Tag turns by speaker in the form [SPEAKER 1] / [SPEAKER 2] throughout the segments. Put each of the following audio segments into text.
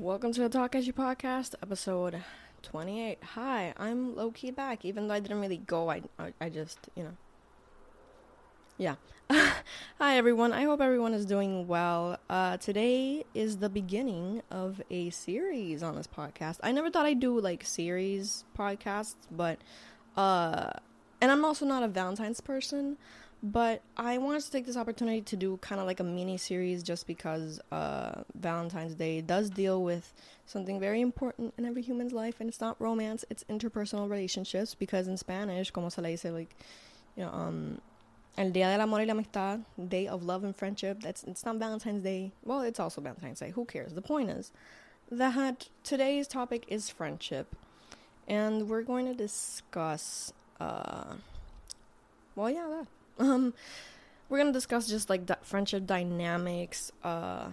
[SPEAKER 1] Welcome to the Talk As You podcast, episode 28. Hi, I'm low key back, even though I didn't really go. I, I, I just, you know. Yeah. Hi, everyone. I hope everyone is doing well. Uh, today is the beginning of a series on this podcast. I never thought I'd do like series podcasts, but, uh, and I'm also not a Valentine's person. But I wanted to take this opportunity to do kind of like a mini series just because uh, Valentine's Day does deal with something very important in every human's life, and it's not romance, it's interpersonal relationships. Because in Spanish, como se le dice, like, you know, um, El Día del Amor y la Amistad, Day of Love and Friendship. That's it's not Valentine's Day. Well, it's also Valentine's Day. Who cares? The point is that today's topic is friendship, and we're going to discuss. Uh, well, yeah, that um, we're gonna discuss just like di- friendship dynamics, uh,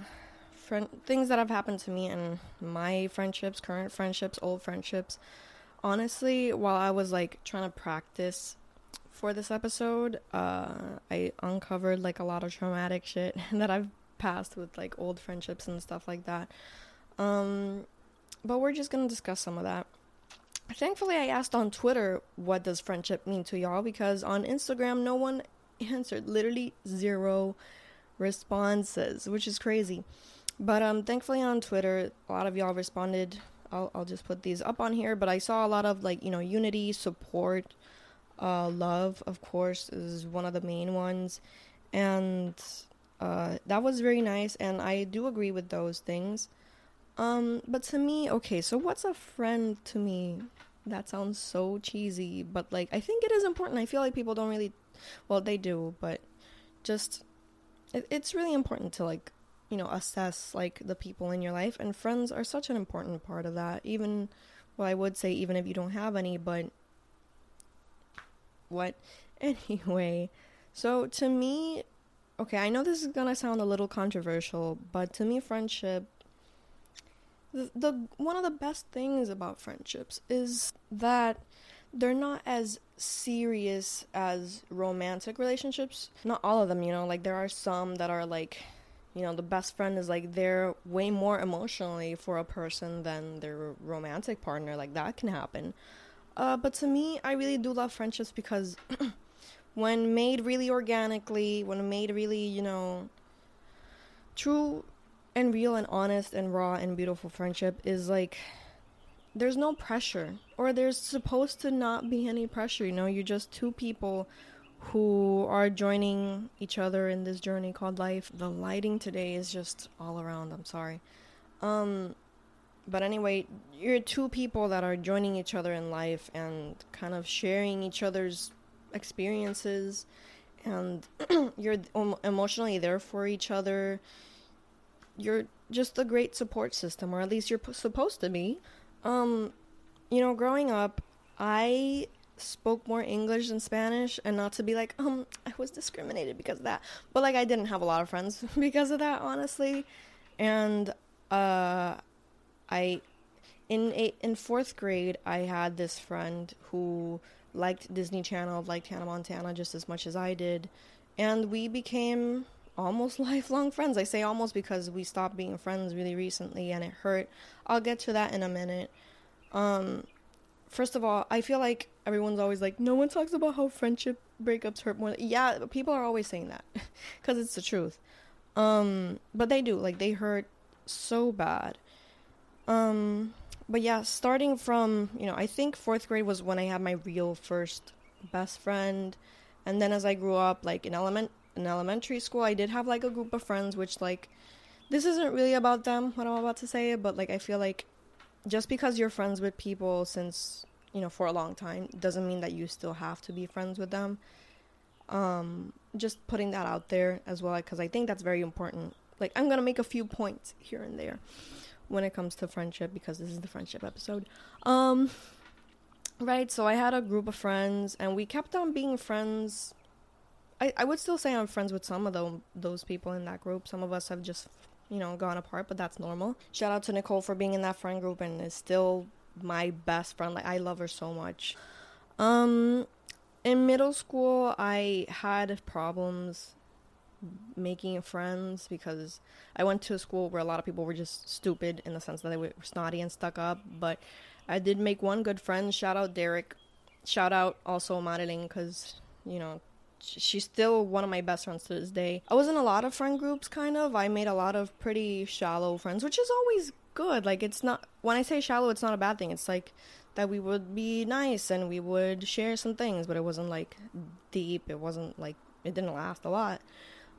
[SPEAKER 1] friend things that have happened to me and my friendships, current friendships, old friendships. Honestly, while I was like trying to practice for this episode, uh, I uncovered like a lot of traumatic shit that I've passed with like old friendships and stuff like that. Um, but we're just gonna discuss some of that. Thankfully, I asked on Twitter, what does friendship mean to y'all? Because on Instagram, no one answered. Literally zero responses, which is crazy. But um, thankfully on Twitter, a lot of y'all responded. I'll, I'll just put these up on here. But I saw a lot of like, you know, unity, support, uh, love, of course, is one of the main ones. And uh, that was very nice. And I do agree with those things. Um, but to me, okay, so what's a friend to me? That sounds so cheesy, but like I think it is important. I feel like people don't really well, they do, but just it, it's really important to like, you know, assess like the people in your life and friends are such an important part of that. Even well, I would say even if you don't have any, but what anyway. So to me, okay, I know this is to sound a little controversial, but to me friendship the, the one of the best things about friendships is that they're not as serious as romantic relationships. Not all of them, you know, like there are some that are like you know, the best friend is like they're way more emotionally for a person than their romantic partner. Like that can happen. Uh, but to me, I really do love friendships because when made really organically, when made really, you know, true and real and honest and raw and beautiful friendship is like there's no pressure or there's supposed to not be any pressure you know? You're just two people who are joining each other in this journey called life. The lighting today is just all around i'm sorry. Um but anyway you're two people that are joining each other in life and kind of sharing each other's experiences and you're emotionally there for each other you're just a great support system or at least you're p- supposed to be um, you know, growing up, I spoke more English than Spanish, and not to be like, um, I was discriminated because of that, but like I didn't have a lot of friends because of that, honestly. And uh, I, in a, in fourth grade, I had this friend who liked Disney Channel, liked Hannah Montana just as much as I did, and we became almost lifelong friends. I say almost because we stopped being friends really recently and it hurt. I'll get to that in a minute. Um first of all, I feel like everyone's always like no one talks about how friendship breakups hurt more. Yeah, people are always saying that cuz it's the truth. Um but they do. Like they hurt so bad. Um but yeah, starting from, you know, I think 4th grade was when I had my real first best friend. And then as I grew up like in element in elementary school, I did have like a group of friends, which like this isn't really about them, what I'm about to say, but like I feel like just because you're friends with people since you know for a long time doesn't mean that you still have to be friends with them. Um, just putting that out there as well, because I think that's very important. Like I'm gonna make a few points here and there when it comes to friendship because this is the friendship episode. Um, right. So I had a group of friends, and we kept on being friends I, I would still say I'm friends with some of the, those people in that group. Some of us have just, you know, gone apart, but that's normal. Shout out to Nicole for being in that friend group and is still my best friend. Like I love her so much. Um in middle school I had problems making friends because I went to a school where a lot of people were just stupid in the sense that they were snotty and stuck up. But I did make one good friend. Shout out Derek. Shout out also Madeline because, you know, she's still one of my best friends to this day. I was in a lot of friend groups, kind of. I made a lot of pretty shallow friends, which is always good. Like, it's not, when I say shallow, it's not a bad thing. It's like that we would be nice and we would share some things, but it wasn't like deep. It wasn't like, it didn't last a lot.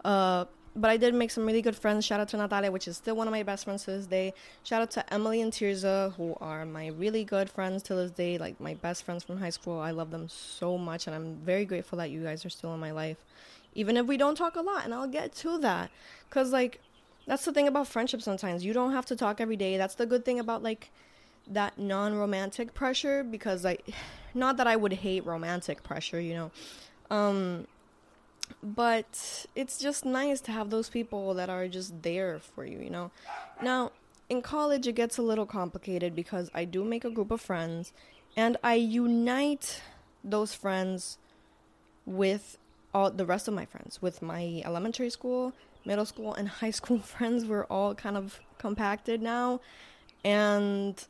[SPEAKER 1] Uh, but I did make some really good friends. Shout out to Natalia, which is still one of my best friends to this day. Shout out to Emily and Tirza, who are my really good friends to this day, like my best friends from high school. I love them so much, and I'm very grateful that you guys are still in my life, even if we don't talk a lot. And I'll get to that, cause like that's the thing about friendship. Sometimes you don't have to talk every day. That's the good thing about like that non-romantic pressure, because like, not that I would hate romantic pressure, you know. Um, but it's just nice to have those people that are just there for you, you know. Now, in college, it gets a little complicated because I do make a group of friends and I unite those friends with all the rest of my friends, with my elementary school, middle school, and high school friends. We're all kind of compacted now. And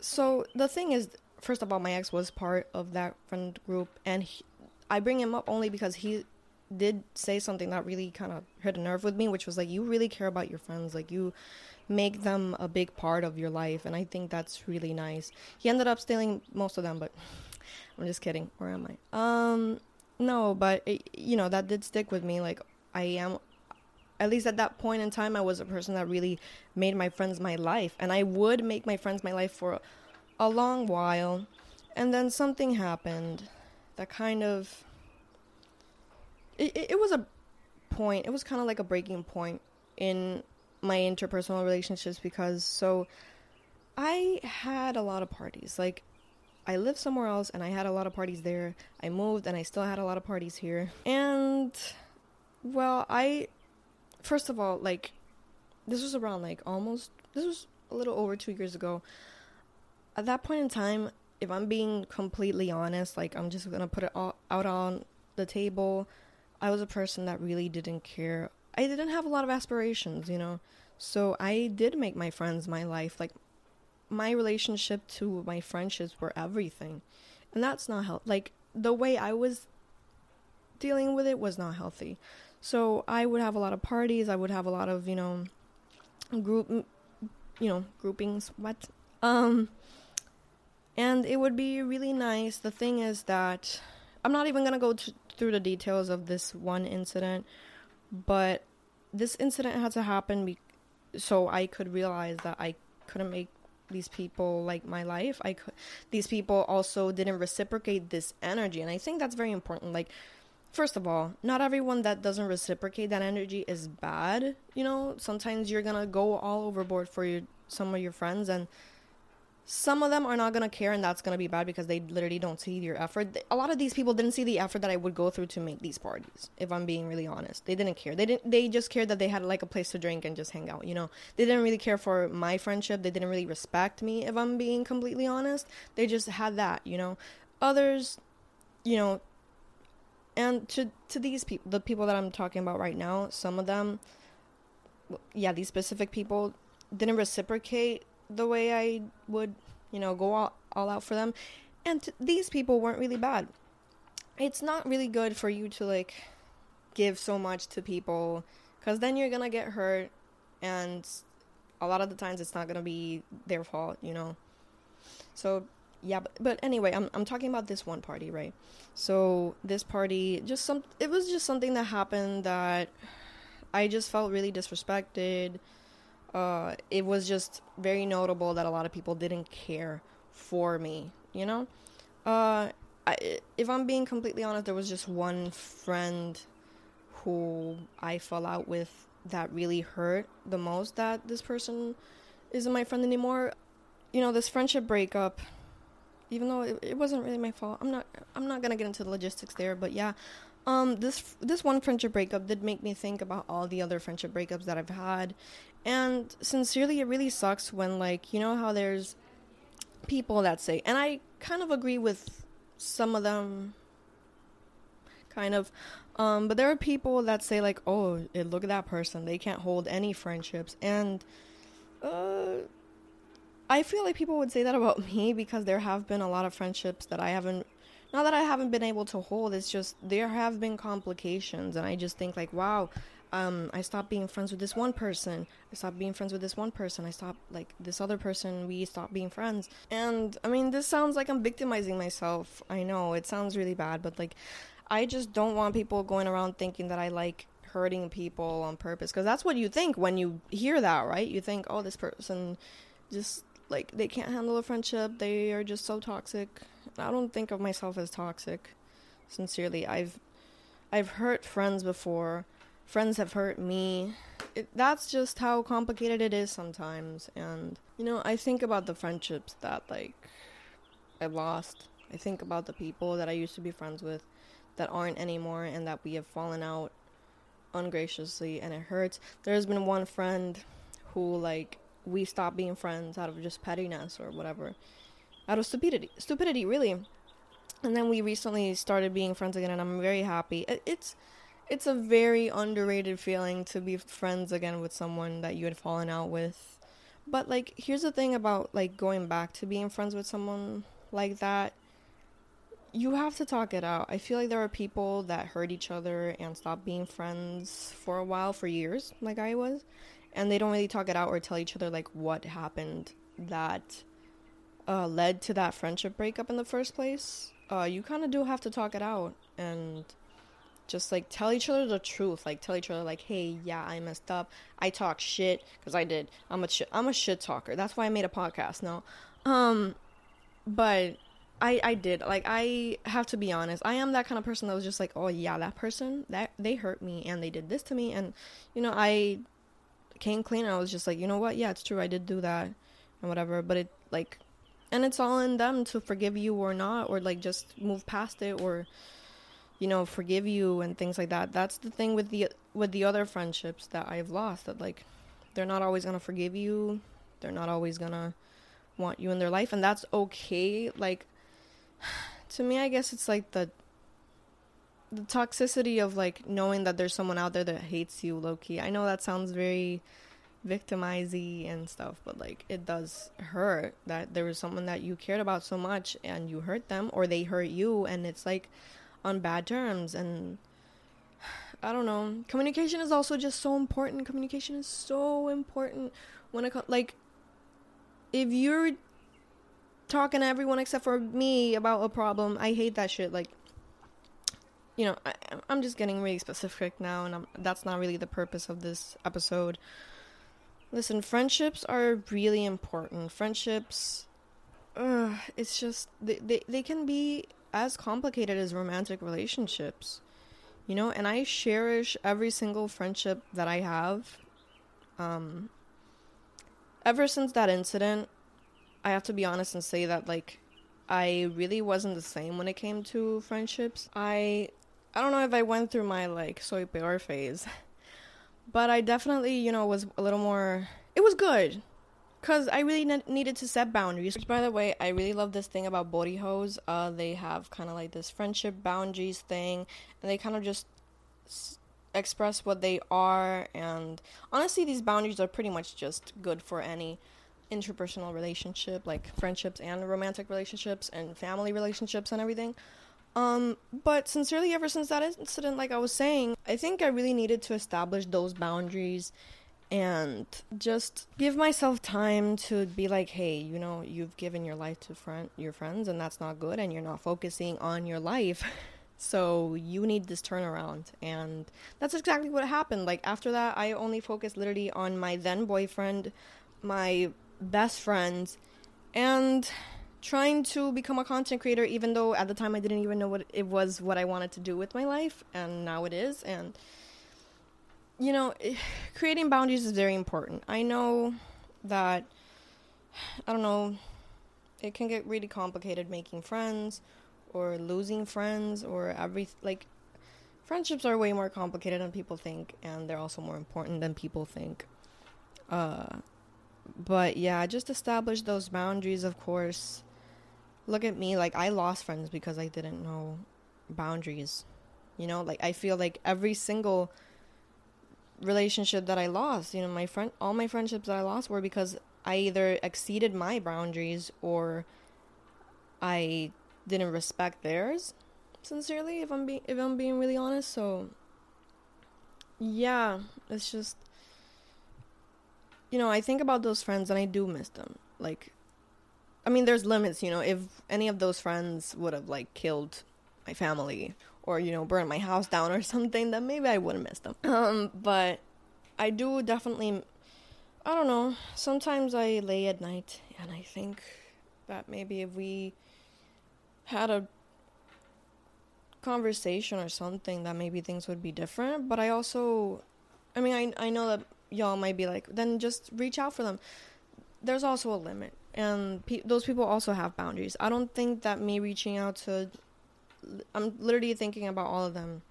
[SPEAKER 1] so the thing is, first of all, my ex was part of that friend group, and he, I bring him up only because he did say something that really kind of hit a nerve with me, which was like, you really care about your friends. Like, you make them a big part of your life. And I think that's really nice. He ended up stealing most of them, but I'm just kidding. Where am I? Um, no, but it, you know, that did stick with me. Like, I am, at least at that point in time, I was a person that really made my friends my life. And I would make my friends my life for a, a long while. And then something happened that kind of it, it was a point it was kind of like a breaking point in my interpersonal relationships because so i had a lot of parties. Like i lived somewhere else and i had a lot of parties there. I moved and i still had a lot of parties here. And well i first of all like this was around like almost this was a little over two years ago. At that point in time if i'm being completely honest like i'm just gonna put it all out on the table I was a person that really didn't care. I didn't have a lot of aspirations, you know. So I did make my friends my life. Like my relationship to my friendships were everything. And that's not healthy. Like the way I was dealing with it was not healthy. So I would have a lot of parties, I would have a lot of, you know, group you know, groupings, what? Um and it would be really nice. The thing is that I'm not even to go to through the details of this one incident, but this incident had to happen be- so I could realize that I couldn't make these people like my life. I could these people also didn't reciprocate this energy, and I think that's very important. Like first of all, not everyone that doesn't reciprocate that energy is bad. You know, sometimes you're gonna go all overboard for your some of your friends, and some of them are not going to care and that's going to be bad because they literally don't see your effort. A lot of these people didn't see the effort that i would go through to make these parties if i'm being really honest. They didn't care. They didn't they just cared that they had like a place to drink and just hang out you know? They didn't really care for my friendship. They didn't really respect me if i'm being completely honest. They just had that you know? Others you know and to to these people the people that i'm talking about right now some of them yeah these specific people didn't reciprocate the way I would, you know, go all, all out for them. And t- these people weren't really bad. It's not really good for you to like give so much to people because then you're gonna get hurt, and a lot of the times it's not gonna be their fault, you know. So yeah, but, but anyway, I'm I'm talking about this one party, right? So this party, just some, it was just something that happened that I just felt really disrespected uh, it was just very notable that a lot of people didn't care for me, you know? Uh, I, if I'm being completely honest, there was just one friend who I fell out with that really hurt the most that this person isn't my friend anymore. You know, this friendship breakup, even though it, wasn't really my fault, I'm not I'm not gonna get into the logistics there, but yeah, um, this this one friendship breakup did make me think about all the other friendship breakups that I've had, and sincerely, it really sucks when like you know how there's people that say, and I kind of agree with some of them. kind of. Um, but there are people that say like, "Oh, look at that person. They can't hold any friendships." And uh, I feel like people would say that about me because there have been a lot of friendships that I haven't not that I haven't been able to hold, it's just there have been complications and I just think like, wow, um, I stopped being friends with this one person. I stopped being friends with this one person. I stopped like this other person. We stopped being friends. And I mean, this sounds like I'm victimizing myself. I know it sounds really bad, but like, I just don't want people going around thinking that I like hurting people on purpose because that's what you think when you hear that, right? You think, oh, this person just like they can't handle a friendship. They are just so toxic. I don't think of myself as toxic. Sincerely, I've I've hurt friends before friends have hurt me. It, that's just how complicated it is sometimes. And, you know, I think about the friendships that, like, I lost. I think about the people that I used to be friends with that aren't anymore and that we have fallen out ungraciously and it hurts. There's been one friend who, like, we stopped being friends out of just pettiness or whatever. Out of stupidity. Stupidity, really. And then we recently started being friends again and I'm very happy. It, it's it's a very underrated feeling to be friends again with someone that you had fallen out with. But like here's the thing about like going back to being friends with someone like that. You have to talk it out. I feel like there are people that hurt each other and stop being friends for a while for years like I was and they don't really talk it out or tell each other like what happened that uh, led to that friendship breakup in the first place. Uh, you kind of do have to talk it out and just like tell each other the truth like tell each other like hey yeah i messed up. I talk shit because i did. I'm a shit i'm a shit talker. That's why i made a podcast no? Um but i i did. Like i have to be honest. I am that kind of person that was just like oh yeah that person that they hurt me and they did this to me and you know i came clean i was just like you know what? Yeah it's true. I did do that and whatever. But it like and it's all in them to forgive you or not or like just move past it or you know forgive you and things like that. That's the thing with the with the other friendships that i've lost that like they're not always gonna forgive you. They're not always gonna want you in their life and that's okay. Like to me i guess it's like the the toxicity of like knowing that there's someone out there that hates you low key i know that sounds very victimizing and stuff but like it does hurt that there was someone that you cared about so much and you hurt them or they hurt you and it's like on bad terms and I don't know. Communication is also just so important. Communication is so important when it comes like if you're talking to everyone except for me about a problem, I hate that shit. Like you know, I, am just getting really specific now, and I'm, that's not really the purpose of this episode. Listen, friendships are really important. Friendships, uh, it's just they, they they can be as complicated as romantic relationships. You know, and I cherish every single friendship that I have. Um ever since that incident, I have to be honest and say that like I really wasn't the same when it came to friendships. I I don't know if I went through my like soy peor phase, but I definitely, you know, was a little more it was good because I really ne- needed to set boundaries. Which, by the way, I really love this thing about Bodyhose. Uh, they have kind of like this friendship boundaries thing, and they kind of just s- express what they are. And honestly, these boundaries are pretty much just good for any interpersonal relationship, like friendships and romantic relationships and family relationships and everything. Um, but sincerely, ever since that incident, like I was saying, I think I really needed to establish those boundaries and just give myself time to be like hey you know you've given your life to your friends and that's not good and you're not focusing on your life. So you need this turnaround. And that's exactly what happened. Like after that i only focused literally on my then boyfriend my best friends and trying to become a content creator even though at the time i didn't even know what it was what i wanted to do with my life and now it is. And you know, creating boundaries is very important. I know that, I don't know, it can get really complicated making friends or losing friends or every, like, friendships are way more complicated than people think, and they're also more important than people think. Uh, but yeah, just establish those boundaries, of course. Look at me, like, I lost friends because I didn't know boundaries. You know, like I feel like every single relationship that I lost, you know, my friend all my friendships that I lost were because I either exceeded my boundaries or I didn't respect theirs sincerely if I'm being if I'm being really honest. So yeah, it's just you know, I think about those friends and I do miss them. Like I mean, there's limits, you know, if any of those friends would have like killed my family or you know, burn my house down or something, then maybe I wouldn't miss them. Um, but I do definitely I don't know. Sometimes I lay at night and I think that maybe if we had a conversation or something that maybe things would be different but i also i mean i, I know that y'all might be like then just reach out for them there's also a limit and pe- those people also have boundaries i don't think that me reaching out to i'm literally thinking about all of them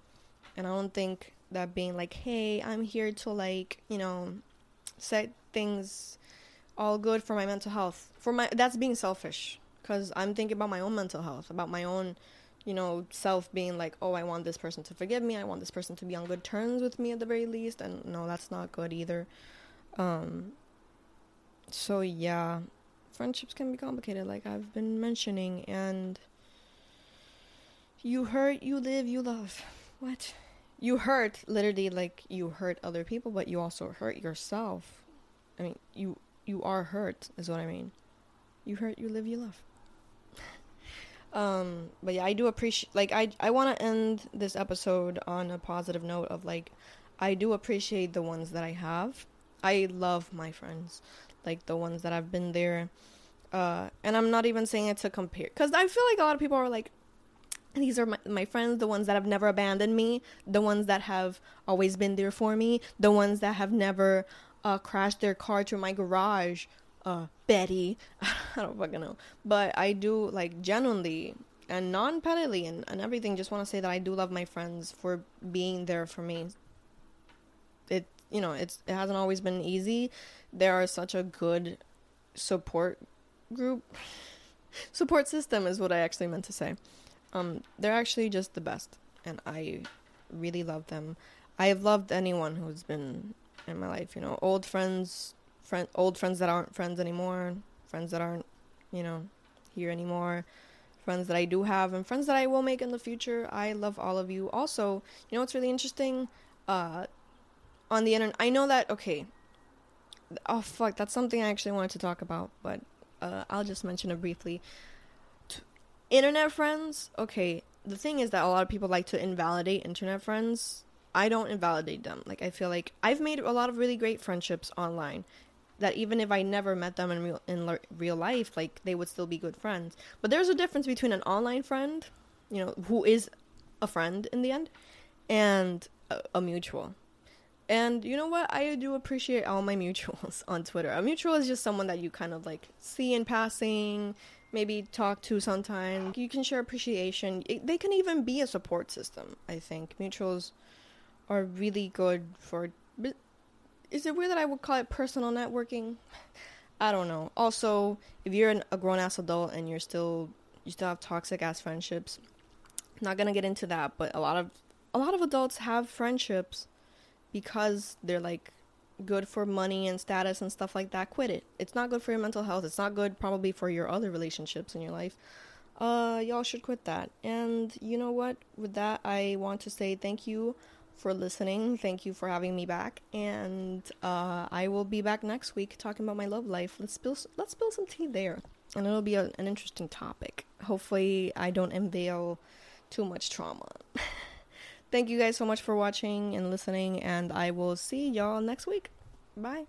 [SPEAKER 1] and i don't think that being like hey i'm here to like you know set things all good for my mental health for my that's being selfish because i'm thinking about my own mental health about my own you know, self being like, oh, I want this person to forgive me. I want this person to be on good terms with me at the very least. And no, that's not good either. Um, so yeah, friendships can be complicated, like I've been mentioning. And you hurt, you live, you love. What? You hurt, literally, like you hurt other people, but you also hurt yourself. I mean, you you are hurt, is what I mean. You hurt, you live, you love. Um, but yeah, I do appreciate like I I want to end this episode on a positive note of like I do appreciate the ones that I have. I love my friends, like the ones that I've been there. Uh, and I'm not even saying it to compare cuz I feel like a lot of people are like these are my, my friends, the ones that have never abandoned me, the ones that have always been there for me, the ones that have never uh, crashed their car to my garage uh, Betty. I don't fucking know. But I do, like, genuinely and non pettily and, and everything, just want to say that I do love my friends for being there for me. It, you know, it's it hasn't always been easy. There are such a good support group. support system is what I actually meant to say. Um, they're actually just the best, and I really love them. I have loved anyone who's been in my life, you know, old friends, friend old friends that aren't friends anymore, friends that aren't, you know, here anymore, friends that I do have and friends that I will make in the future. I love all of you. Also, you know what's really interesting? Uh on the internet I know that okay. Oh fuck, that's something I actually wanted to talk about, but uh I'll just mention it briefly. Internet friends, okay, the thing is that a lot of people like to invalidate internet friends. I don't invalidate them. Like I feel like I've made a lot of really great friendships online that even if I never met them in real in le- real life, like they would still be good friends. But there's a difference between an online friend, you know, who is a friend in the end, and a, a mutual. And you know what? I do appreciate all my mutuals on Twitter. A mutual is just someone that you kind of like see in passing, maybe talk to sometime. You can share appreciation. It, they can even be a support system. I think mutuals are really good for is it weird that I would call it personal networking? I don't know. Also, if you're an, a grown ass adult and you're still you still have toxic ass friendships, not gonna get into that. But a lot of a lot of adults have friendships because they're like good for money and status and stuff like that. Quit it. It's not good for your mental health. It's not good probably for your other relationships in your life. Uh, y'all should quit that. And you know what? With that, I want to say thank you for listening. Thank you for having me back, and uh, I will be back next week talking about my love life. Let's spill let's spill some tea there, and it'll be a, an interesting topic. Hopefully, I don't unveil too much trauma. Thank you guys so much for watching and listening, and I will see y'all next week. Bye.